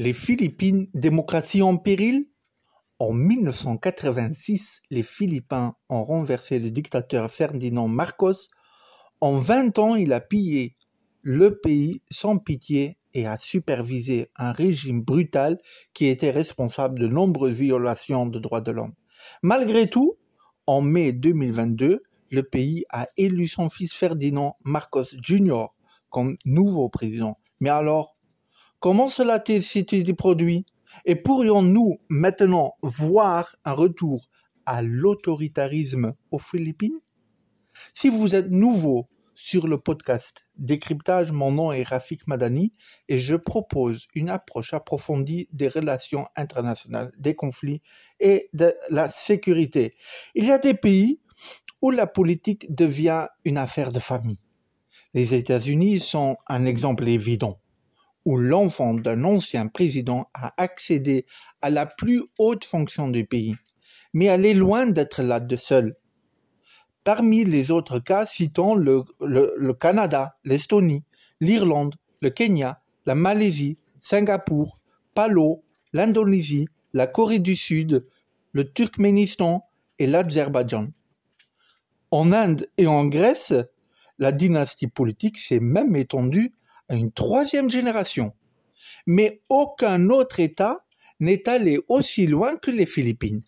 Les Philippines, démocratie en péril? En 1986, les Philippins ont renversé le dictateur Ferdinand Marcos. En 20 ans, il a pillé le pays sans pitié et a supervisé un régime brutal qui était responsable de nombreuses violations de droits de l'homme. Malgré tout, en mai 2022, le pays a élu son fils Ferdinand Marcos Jr. comme nouveau président. Mais alors, Comment cela s'est-il produit? Et pourrions-nous maintenant voir un retour à l'autoritarisme aux Philippines? Si vous êtes nouveau sur le podcast Décryptage, mon nom est Rafik Madani et je propose une approche approfondie des relations internationales, des conflits et de la sécurité. Il y a des pays où la politique devient une affaire de famille. Les États-Unis sont un exemple évident où l'enfant d'un ancien président a accédé à la plus haute fonction du pays, mais elle est loin d'être là de seule. Parmi les autres cas, citons le, Canada, l'Estonie, l'Irlande, le Kenya, la Malaisie, Singapour, Palo, l'Indonésie, la Corée du Sud, le Turkménistan et l'Azerbaïdjan. En Inde et en Grèce, la dynastie politique s'est même étendue une troisième génération. Mais aucun autre État n'est allé aussi loin que les Philippines.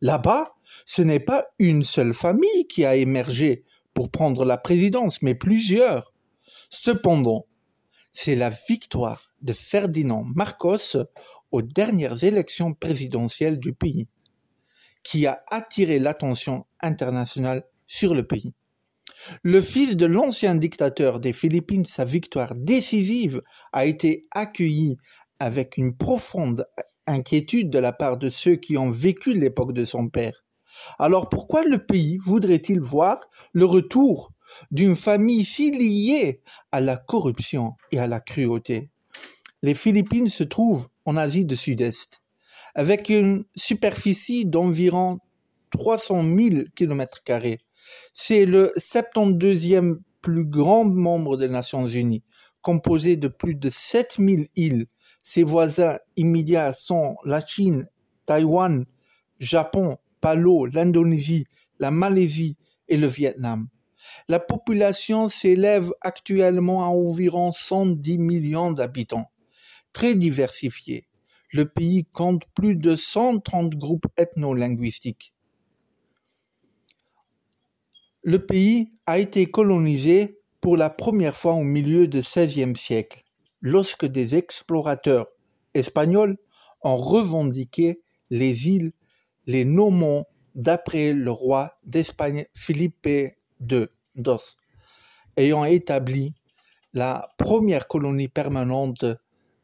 Là-bas, ce n'est pas une seule famille qui a émergé pour prendre la présidence, mais plusieurs. Cependant, c'est la victoire de Ferdinand Marcos aux dernières élections présidentielles du pays qui a attiré l'attention internationale sur le pays. Le fils de l'ancien dictateur des Philippines, sa victoire décisive a été accueillie avec une profonde inquiétude de la part de ceux qui ont vécu l'époque de son père. Alors pourquoi le pays voudrait-il voir le retour d'une famille si liée à la corruption et à la cruauté? Les Philippines se trouvent en Asie du Sud-Est, avec une superficie d'environ 300 000 km c'est le 72e plus grand membre des Nations Unies, composé de plus de 7000 îles. Ses voisins immédiats sont la Chine, Taïwan, Japon, Palo, l'Indonésie, la Malaisie et le Vietnam. La population s'élève actuellement à environ 110 millions d'habitants. Très diversifié, le pays compte plus de 130 groupes ethno-linguistiques le pays a été colonisé pour la première fois au milieu du XVIe siècle, lorsque des explorateurs espagnols ont revendiqué les îles, les nommant d'après le roi d'Espagne Philippe II d'Os, ayant établi la première colonie permanente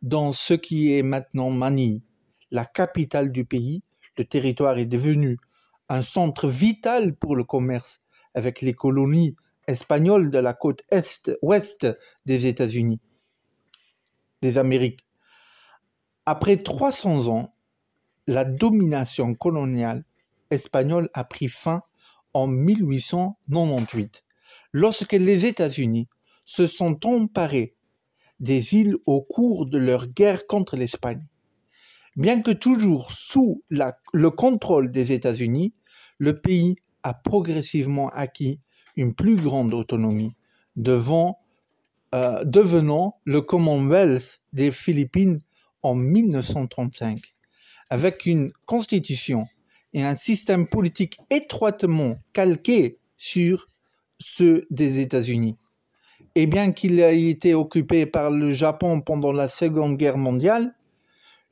dans ce qui est maintenant Manille, la capitale du pays. Le territoire est devenu un centre vital pour le commerce avec les colonies espagnoles de la côte est-ouest des États-Unis, des Amériques. Après 300 ans, la domination coloniale espagnole a pris fin en 1898, lorsque les États-Unis se sont emparés des îles au cours de leur guerre contre l'Espagne. Bien que toujours sous le contrôle des États-Unis, le pays a progressivement acquis une plus grande autonomie, devant, euh, devenant le Commonwealth des Philippines en 1935, avec une constitution et un système politique étroitement calqué sur ceux des États-Unis. Et bien qu'il ait été occupé par le Japon pendant la Seconde Guerre mondiale,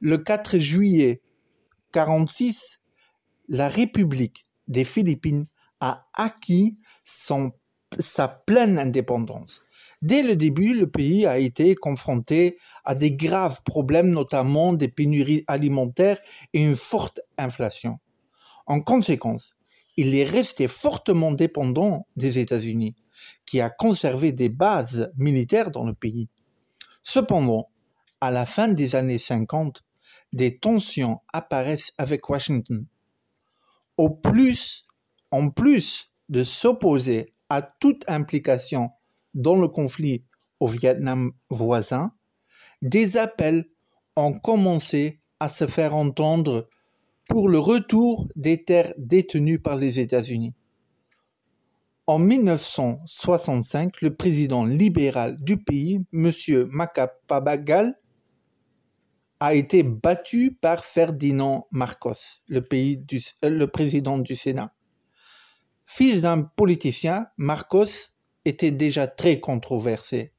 le 4 juillet 1946, la République des Philippines a acquis sa pleine indépendance. Dès le début, le pays a été confronté à des graves problèmes, notamment des pénuries alimentaires et une forte inflation. En conséquence, il est resté fortement dépendant des États-Unis, qui a conservé des bases militaires dans le pays. Cependant, à la fin des années 50, des tensions apparaissent avec Washington. Au plus en plus de s'opposer à toute implication dans le conflit au Vietnam voisin, des appels ont commencé à se faire entendre pour le retour des terres détenues par les États-Unis. En 1965, le président libéral du pays, M. Macapagal, a été battu par Ferdinand Marcos, le, euh, le président du Sénat. Fils d'un politicien, Marcos était déjà très controversé.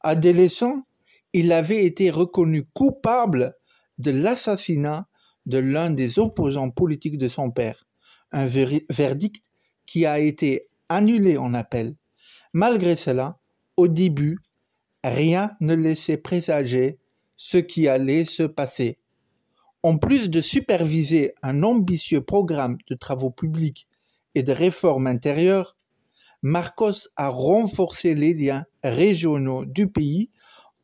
Adolescent, il avait été reconnu coupable de l'assassinat de l'un des opposants politiques de son père, un verdict qui a été annulé en appel. Malgré cela, au début, rien ne laissait présager ce qui allait se passer. En plus de superviser un ambitieux programme de travaux publics et de réformes intérieures, Marcos a renforcé les liens régionaux du pays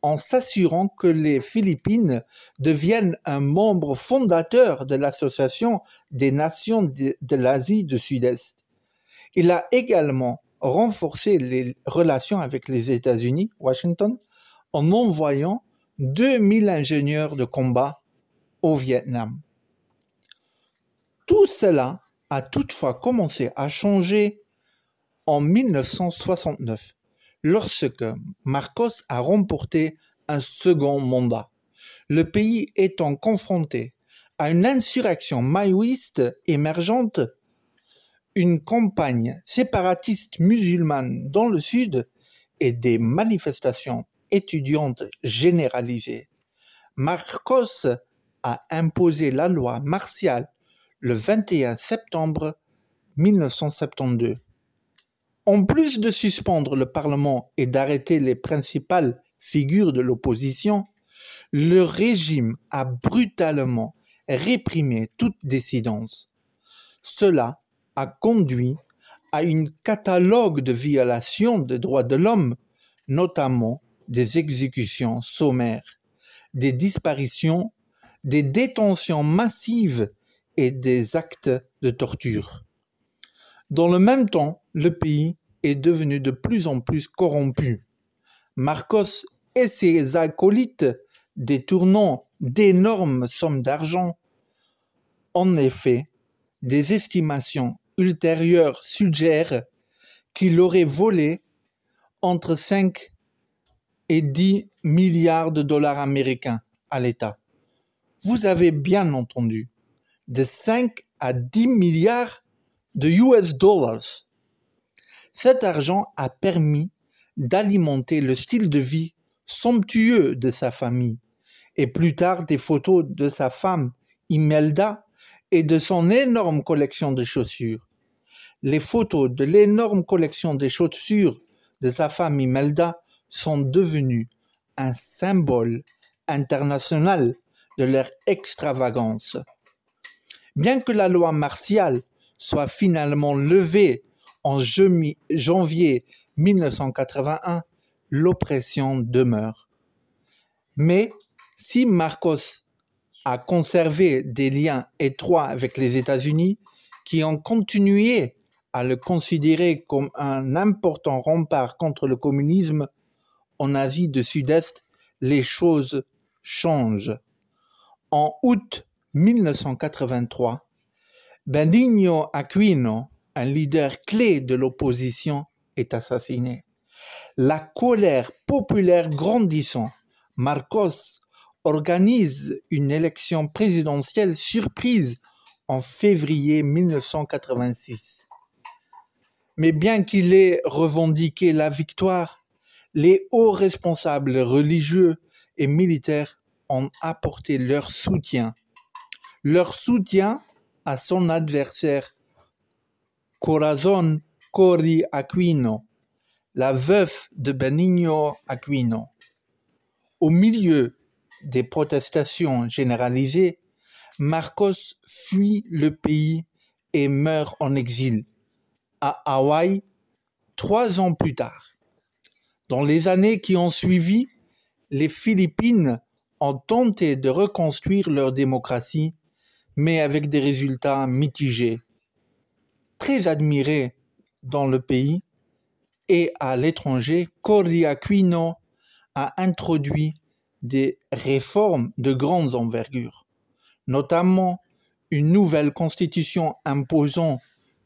en s'assurant que les Philippines deviennent un membre fondateur de l'Association des nations de, l'Asie du Sud-Est. Il a également renforcé les relations avec les États-Unis, Washington, en envoyant 2000 ingénieurs de combat au Vietnam. Tout cela a toutefois commencé à changer en 1969 lorsque Marcos a remporté un second mandat. Le pays étant confronté à une insurrection maoïste émergente, une campagne séparatiste musulmane dans le sud et des manifestations étudiantes généralisées. Marcos a imposé la loi martiale le 21 septembre 1972 en plus de suspendre le Parlement et d'arrêter les principales figures de l'opposition, le régime a brutalement réprimé toute dissidence. Cela a conduit à une catalogue de violations des droits de l'homme, notamment des exécutions sommaires, des disparitions, des détentions massives et des actes de torture. Dans le même temps, le pays est devenu de plus en plus corrompu. Marcos et ses acolytes détournant d'énormes sommes d'argent. En effet, des estimations ultérieures suggèrent qu'il aurait volé entre 5 et 10 milliards de dollars américains à l'État. Vous avez bien entendu, de 5 à 10 milliards de US dollars. Cet argent a permis d'alimenter le style de vie somptueux de sa famille et plus tard des photos de sa femme Imelda et de son énorme collection de chaussures. Les photos de l'énorme collection de chaussures de sa femme Imelda sont devenues un symbole international de leur extravagance. Bien que la loi martiale soit finalement levé en janvier 1981, l'oppression demeure. Mais si Marcos a conservé des liens étroits avec les États-Unis, qui ont continué à le considérer comme un important rempart contre le communisme, en Asie du Sud-Est, les choses changent. En août 1983, Benigno Aquino, un leader clé de l'opposition, est assassiné. La colère populaire grandissant, Marcos organise une élection présidentielle surprise en février 1986. Mais bien qu'il ait revendiqué la victoire, les hauts responsables religieux et militaires ont apporté leur soutien. Leur soutien à son adversaire Corazon Cori Aquino, la veuve de Benigno Aquino. Au milieu des protestations généralisées, Marcos fuit le pays et meurt en exil à Hawaï trois ans plus tard. Dans les années qui ont suivi, les Philippines ont tenté de reconstruire leur démocratie mais avec des résultats mitigés. Très admiré dans le pays et à l'étranger, Corri Aquino a introduit des réformes de grandes envergures, notamment une nouvelle constitution imposant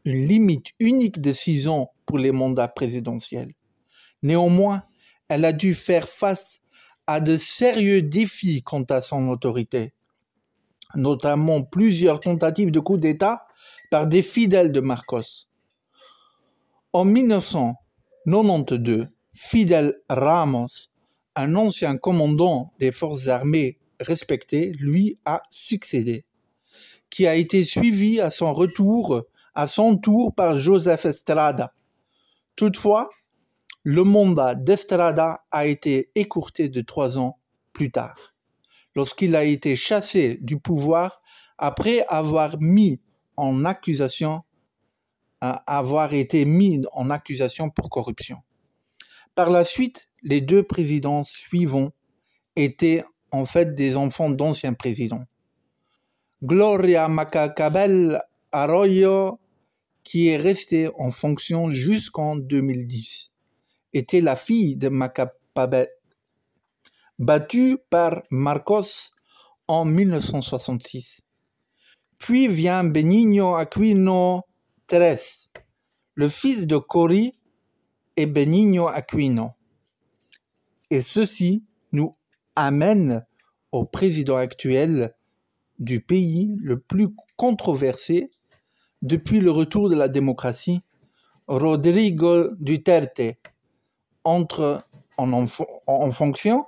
une limite unique de six ans pour les mandats présidentiels. Néanmoins, elle a dû faire face à de sérieux défis quant à son autorité, notamment plusieurs tentatives de coup d'État par des fidèles de Marcos. En 1992, Fidel Ramos, un ancien commandant des forces armées respecté, lui a succédé, qui a été suivi à son retour à son tour par Joseph Estrada. Toutefois, le mandat d'Estrada a été écourté de trois ans plus tard, lorsqu'il a été chassé du pouvoir après avoir été mis en accusation pour corruption. Par la suite, les deux présidents suivants étaient en fait des enfants d'anciens présidents. Gloria Macacabel Arroyo, qui est restée en fonction jusqu'en 2010, était la fille de Macacabel, battue par Marcos en 1966. Puis vient Benigno Aquino Teres, le fils de Cori et Benigno Aquino. Et ceci nous amène au président actuel du pays le plus controversé depuis le retour de la démocratie, Rodrigo Duterte, entre en, en fonction.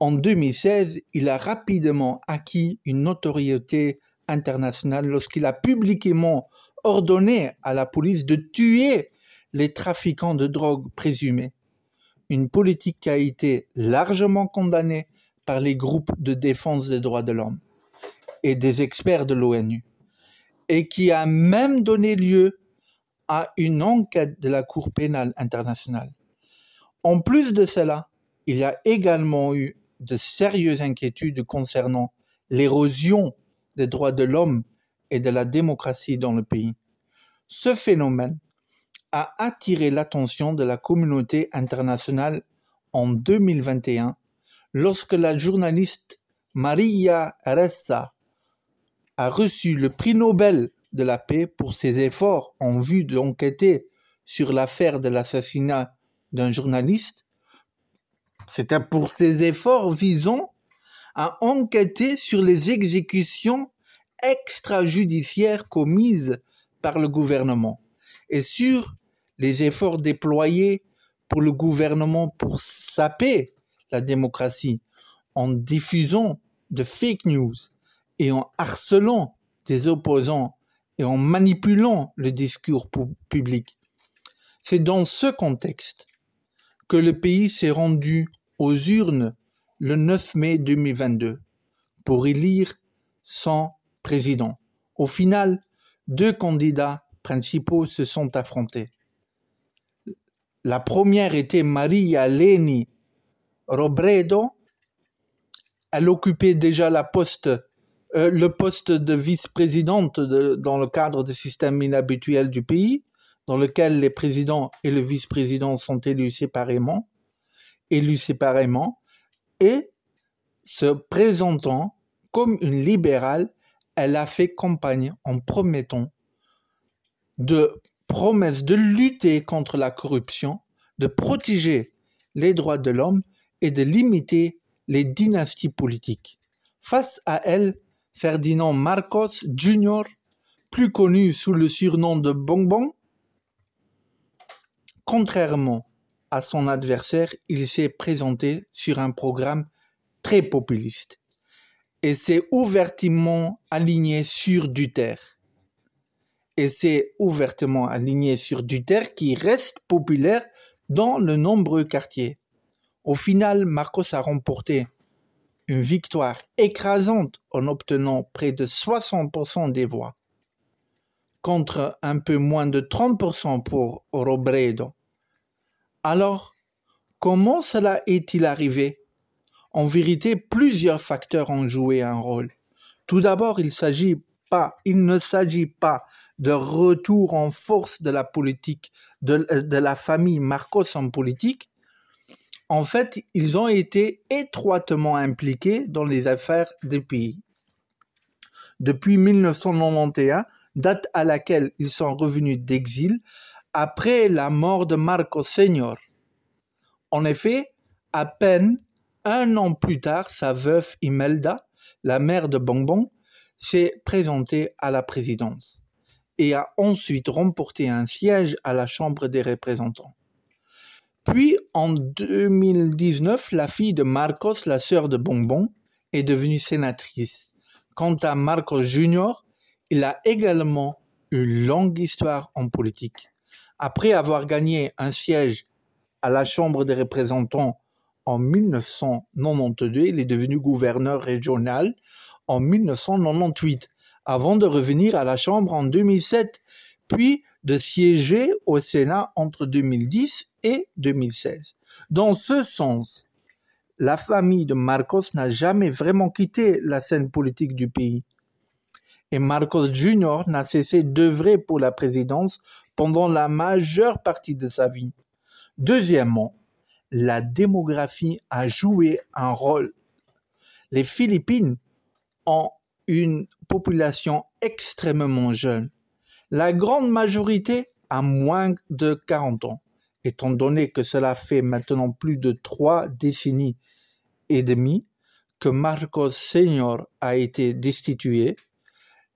En 2016, il a rapidement acquis une notoriété internationale lorsqu'il a publiquement ordonné à la police de tuer les trafiquants de drogue présumés. Une politique qui a été largement condamnée par les groupes de défense des droits de l'homme et des experts de l'ONU, et qui a même donné lieu à une enquête de la Cour pénale internationale. En plus de cela, il y a également eu de sérieuses inquiétudes concernant l'érosion des droits de l'homme et de la démocratie dans le pays. Ce phénomène a attiré l'attention de la communauté internationale en 2021 lorsque la journaliste Maria Ressa a reçu le prix Nobel de la paix pour ses efforts en vue d'enquêter sur l'affaire de l'assassinat d'un journaliste. C'était pour ses efforts visant à enquêter sur les exécutions extrajudiciaires commises par le gouvernement et sur les efforts déployés pour le gouvernement pour saper la démocratie en diffusant de fake news et en harcelant des opposants et en manipulant le discours public. C'est dans ce contexte que le pays s'est rendu aux urnes le 9 mai 2022 pour élire son président. Au final, deux candidats principaux se sont affrontés. La première était Maria Leni Robredo. Elle occupait déjà euh, le poste de vice-présidente dans le cadre du système inhabituel du pays, dans lequel les présidents et le vice-président sont élus séparément, élus séparément, et se présentant comme une libérale, elle a fait campagne en promettant de de lutter contre la corruption, de protéger les droits de l'homme et de limiter les dynasties politiques. Face à elle, Ferdinand Marcos Jr., plus connu sous le surnom de Bonbon, contrairement à son adversaire, il s'est présenté sur un programme très populiste et s'est ouvertement aligné sur Duterte et c'est ouvertement aligné sur Duterte qui reste populaire dans de nombreux quartiers. Au final, Marcos a remporté une victoire écrasante en obtenant près de 60% des voix, contre un peu moins de 30% pour Robredo. Alors, comment cela est-il arrivé? En vérité, plusieurs facteurs ont joué un rôle. Tout d'abord, il, ne s'agit pas de retour en force de la politique, de, la famille Marcos en politique, En fait, ils ont été étroitement impliqués dans les affaires du pays. Depuis 1991, date à laquelle ils sont revenus d'exil après la mort de Marcos Senior. En effet, à peine un an plus tard, sa veuve Imelda, la mère de Bonbon, s'est présentée à la présidence et a ensuite remporté un siège à la Chambre des représentants. Puis, en 2019, la fille de Marcos, la sœur de Bonbon, est devenue sénatrice. Quant à Marcos Junior, il a également une longue histoire en politique. Après avoir gagné un siège à la Chambre des représentants en 1992, il est devenu gouverneur régional en 1998, avant de revenir à la Chambre en 2007, puis de siéger au Sénat entre 2010 et 2016. Dans ce sens, la famille de Marcos n'a jamais vraiment quitté la scène politique du pays. Et Marcos Jr. n'a cessé d'œuvrer pour la présidence pendant la majeure partie de sa vie. Deuxièmement, la démographie a joué un rôle. Les Philippines ont une population extrêmement jeune. La grande majorité a moins de 40 ans étant donné que cela fait maintenant plus de trois décennies et demie que Marcos Senior a été destitué,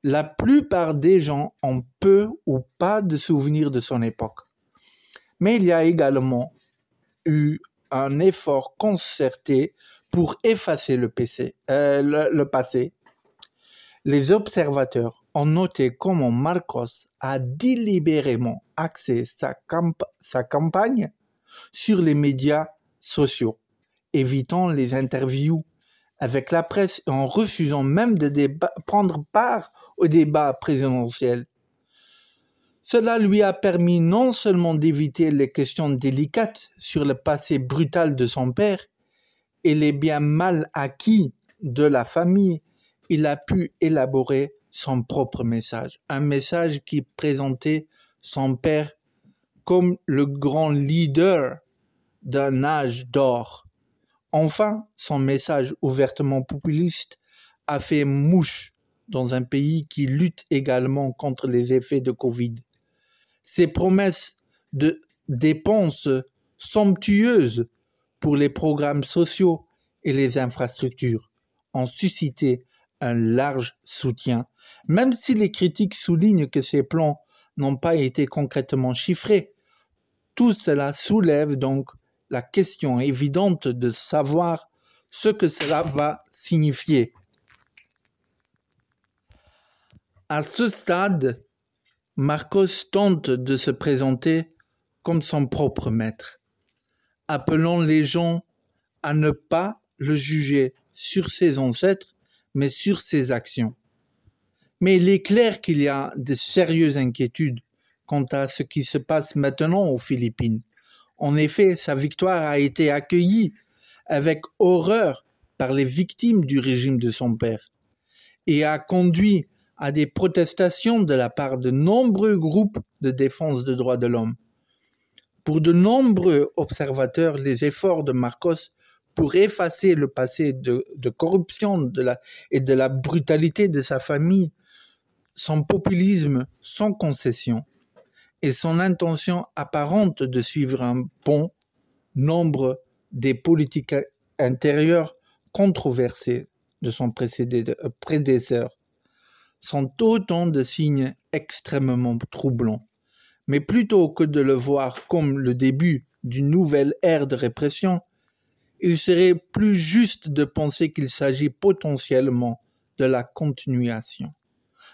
la plupart des gens ont peu ou pas de souvenirs de son époque. Mais il y a également eu un effort concerté pour effacer le, euh, passé. Les observateurs ont noté comment Marcos a délibérément axé sa campagne sur les médias sociaux, évitant les interviews avec la presse et en refusant même de prendre part au débat présidentiel. Cela lui a permis non seulement d'éviter les questions délicates sur le passé brutal de son père et les biens mal acquis de la famille, il a pu élaborer son propre message, un message qui présentait son père comme le grand leader d'un âge d'or. Enfin, son message ouvertement populiste a fait mouche dans un pays qui lutte également contre les effets de Covid. Ses promesses de dépenses somptueuses pour les programmes sociaux et les infrastructures ont suscité un large soutien, même si les critiques soulignent que ces plans n'ont pas été concrètement chiffrés. Tout cela soulève donc la question évidente de savoir ce que cela va signifier. À ce stade, Marcos tente de se présenter comme son propre maître, appelant les gens à ne pas le juger sur ses ancêtres, mais sur ses actions. Mais il est clair qu'il y a de sérieuses inquiétudes quant à ce qui se passe maintenant aux Philippines. En effet, sa victoire a été accueillie avec horreur par les victimes du régime de son père et a conduit à des protestations de la part de nombreux groupes de défense des droits de l'homme. Pour de nombreux observateurs, les efforts de Marcos pour effacer le passé de, corruption et de la brutalité de sa famille, son populisme sans concession et son intention apparente de suivre un bon nombre des politiques intérieures controversées de son prédécesseur sont autant de signes extrêmement troublants. Mais plutôt que de le voir comme le début d'une nouvelle ère de répression, il serait plus juste de penser qu'il s'agit potentiellement de la continuation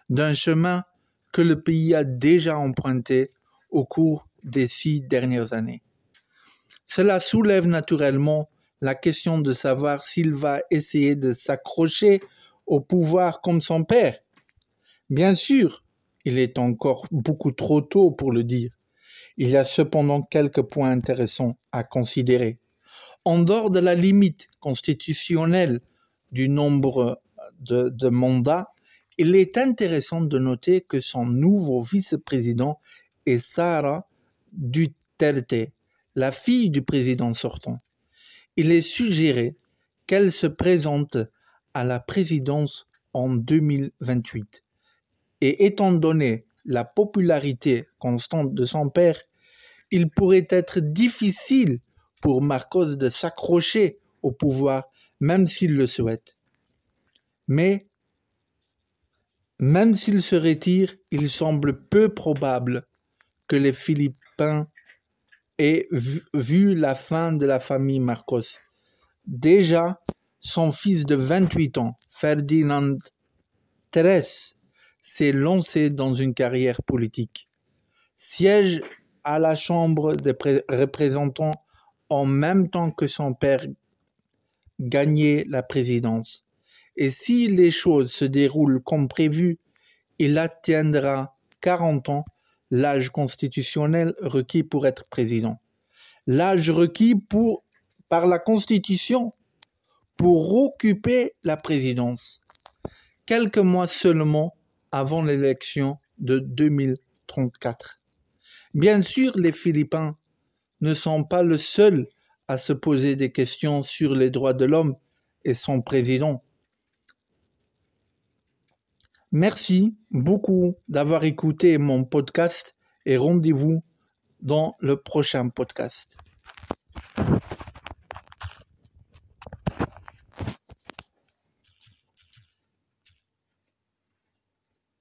d'un chemin que le pays a déjà emprunté au cours des six dernières années. Cela soulève naturellement la question de savoir s'il va essayer de s'accrocher au pouvoir comme son père. Bien sûr, il est encore beaucoup trop tôt pour le dire. Il y a cependant quelques points intéressants à considérer en dehors de la limite constitutionnelle du nombre de, mandats, il est intéressant de noter que son nouveau vice-président est Sara Duterte, la fille du président sortant. il est suggéré qu'elle se présente à la présidence en 2028. Et étant donné la popularité constante de son père, il pourrait être difficile pour Marcos de s'accrocher au pouvoir, même s'il le souhaite. Mais, même s'il se retire, il semble peu probable que les Philippins aient vu la fin de la famille Marcos. Déjà, son fils de 28 ans, Ferdinand Teres, s'est lancé dans une carrière politique. Siège à la Chambre des représentants en même temps que son père gagnait la présidence. Et si les choses se déroulent comme prévu, il atteindra 40 ans, l'âge constitutionnel requis pour être président. L'âge requis par la Constitution pour occuper la présidence. Quelques mois seulement avant l'élection de 2034. Bien sûr, les Philippins ne sont pas le seul à se poser des questions sur les droits de l'homme et son président. Merci beaucoup d'avoir écouté mon podcast et rendez-vous dans le prochain podcast.